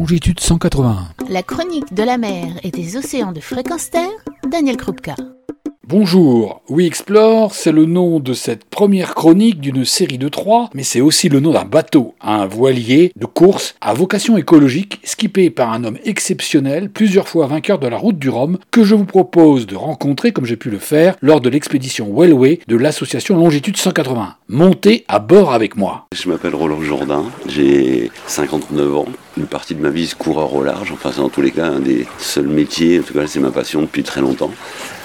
longitude 181. La chronique de la mer et des océans de fréquence terre, Daniel Krupka. Bonjour, We Explore, c'est le nom de cette première chronique d'une série de trois, mais c'est aussi le nom d'un bateau, un voilier de course à vocation écologique, skippé par un homme exceptionnel, plusieurs fois vainqueur de la route du Rhum, que je vous propose de rencontrer comme j'ai pu le faire lors de l'expédition Wellway de l'association Longitude 180. Montez à bord avec moi. Je m'appelle Roland Jourdain, j'ai 59 ans. Une partie de ma vie, coureur au large. Enfin, c'est en tous les cas un des seuls métiers, en tout cas, c'est ma passion depuis très longtemps.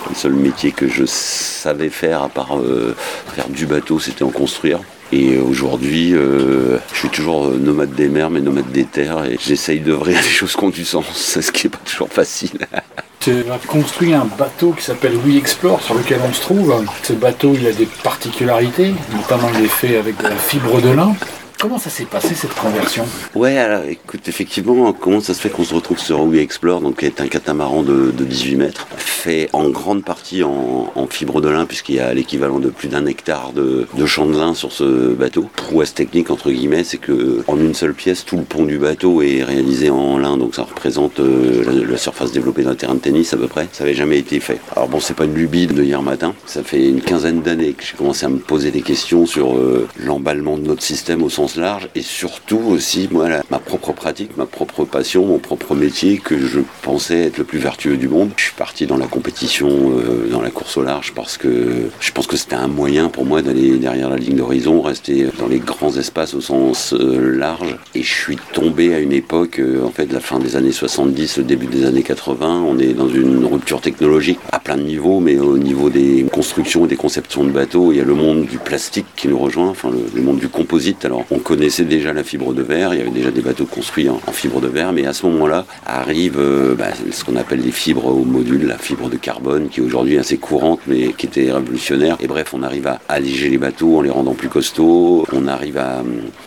Le seul métier que je savais faire, à part euh, faire du bateau, c'était en construire. Et aujourd'hui, euh, je suis toujours nomade des mers, mais nomade des terres, et j'essaye d'œuvrer à des choses qui ont du sens, ce qui n'est pas toujours facile. Tu as construit un bateau qui s'appelle We Explore, sur lequel on se trouve. Ce bateau, il a des particularités, notamment il est fait avec de la fibre de lin. Comment ça s'est passé cette conversion? Ouais, alors écoute, effectivement, comment ça se fait qu'on se retrouve sur We Explore, donc qui est un catamaran de, 18 mètres, fait en grande partie en, fibre de lin, puisqu'il y a l'équivalent de plus d'un hectare de, champ de lin sur ce bateau. Prouesse technique, entre guillemets, c'est que en une seule pièce, tout le pont du bateau est réalisé en lin, donc ça représente euh, la, surface développée d'un terrain de tennis à peu près. Ça n'avait jamais été fait. Alors bon, c'est pas une lubie de hier matin, ça fait une quinzaine d'années que j'ai commencé à me poser des questions sur euh, l'emballement de notre système au sens large et surtout aussi moi ma propre pratique, ma propre passion, mon propre métier que je pensais être le plus vertueux du monde. Je suis parti dans la compétition, euh, dans la course au large parce que je pense que c'était un moyen pour moi d'aller derrière la ligne d'horizon, rester dans les grands espaces au sens euh, large. Et je suis tombé à une époque, euh, en fait, la fin des années 70, le début des années 80. On est dans une rupture technologique à plein de niveaux, mais au niveau des constructions et des conceptions de bateaux, il y a le monde du plastique qui nous rejoint, enfin le, le monde du composite. Alors on connaissait déjà la fibre de verre, il y avait déjà des bateaux construits en, fibre de verre, mais à ce moment-là arrive euh, bah, ce qu'on appelle les fibres au module, la fibre de carbone, qui aujourd'hui est assez courante, mais qui était révolutionnaire. Et bref, on arrive à alléger les bateaux en les rendant plus costauds, on arrive à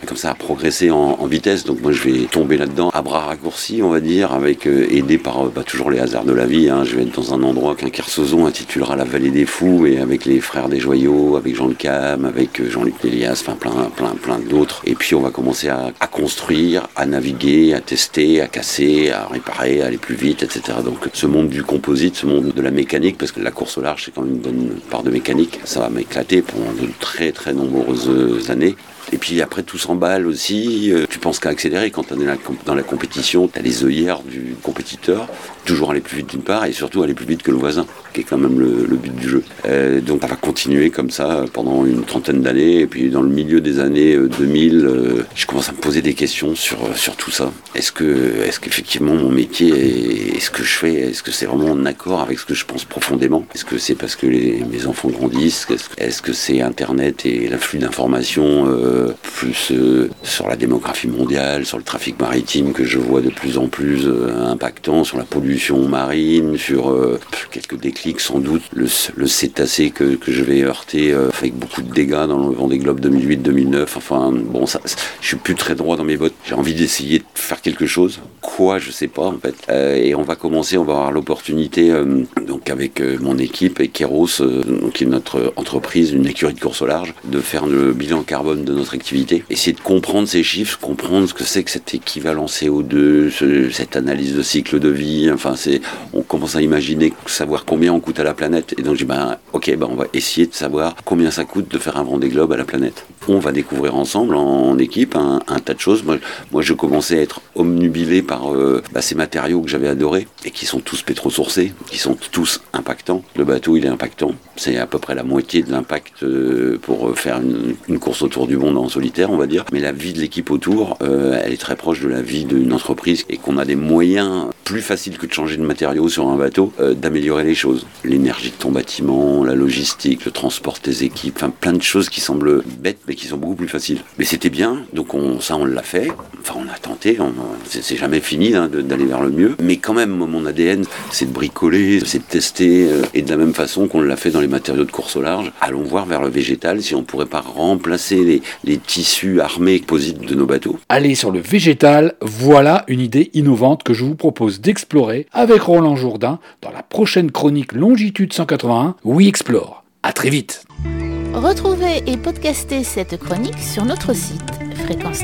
comme ça à progresser en, vitesse. Donc moi je vais tomber là-dedans à bras raccourcis, on va dire, avec euh, aidé par euh, bah, toujours les hasards de la vie. Hein. Je vais être dans un endroit qu'un Kersozon intitulera la vallée des fous, et avec les frères des joyaux, avec Jean Le Cam, avec Jean-Luc Nélias, enfin plein plein plein d'autres. Et puis on va commencer à, construire, à naviguer, à tester, à casser, à réparer, à aller plus vite, etc. Donc ce monde du composite, ce monde de la mécanique, parce que la course au large c'est quand même une bonne part de mécanique, ça va m'éclater pendant de très très nombreuses années. Et puis après, tout s'emballe aussi. Euh, tu penses qu'à accélérer quand tu es dans la compétition. Tu as les œillères du compétiteur, toujours aller plus vite d'une part, et surtout aller plus vite que le voisin, qui est quand même le, but du jeu. Euh, donc ça va continuer comme ça pendant une trentaine d'années. Et puis dans le milieu des années 2000, euh, je commence à me poser des questions sur, sur tout ça. Est-ce que est-ce qu'effectivement mon métier est, ce que je fais, est-ce que c'est vraiment en accord avec ce que je pense profondément? Est-ce que c'est parce que mes enfants grandissent? Est-ce que c'est Internet et l'afflux d'informations plus euh, sur la démographie mondiale, sur le trafic maritime que je vois de plus en plus euh, impactant, sur la pollution marine, sur euh, quelques déclics sans doute, le, cétacé que, je vais heurter avec beaucoup de dégâts dans le Vendée Globe 2008-2009. Enfin bon, je suis plus très droit dans mes bottes. J'ai envie d'essayer de faire quelque chose. Quoi, je sais pas en fait. et on va commencer, on va avoir l'opportunité donc avec mon équipe et Keros, qui est notre entreprise, une écurie de course au large, de faire le bilan carbone de notre activité. Essayer de comprendre ces chiffres, comprendre ce que c'est que cet équivalent CO2, cette analyse de cycle de vie. Enfin, c'est, on commence à imaginer, savoir combien on coûte à la planète. Et donc, je dis, ben, ok, ben, on va essayer de savoir combien ça coûte de faire un Vendée Globe à la planète. On va découvrir ensemble, en, équipe, un, tas de choses. Moi, moi, je commençais à être omnubilé par euh, bah, ces matériaux que j'avais adorés et qui sont tous pétrosourcés, qui sont tous impactants. Le bateau, il est impactant. C'est à peu près la moitié de l'impact euh, pour faire une, course autour du monde en solitaire, on va dire. Mais la vie de l'équipe autour, euh, elle est très proche de la vie d'une entreprise et qu'on a des moyens plus faciles que de changer de matériaux sur un bateau, euh, d'améliorer les choses. L'énergie de ton bâtiment, la logistique, le transport de tes équipes, enfin plein de choses qui semblent bêtes mais qui sont beaucoup plus faciles. Mais c'était bien, donc on, ça on l'a fait. Enfin on a tenté, c'est jamais fini hein, d'aller vers le mieux. Mais quand même mon ADN c'est de bricoler, c'est de tester euh, et de la même façon qu'on l'a fait dans les matériaux de course au large, allons voir vers le végétal si on pourrait pas remplacer les, les tissus armés composites de nos bateaux. Allez sur le végétal, voilà une idée innovante que je vous propose d'explorer avec Roland Jourdain dans la prochaine chronique Longitude 181 We Explore. À très vite. Retrouvez et podcastez cette chronique sur notre site fréquence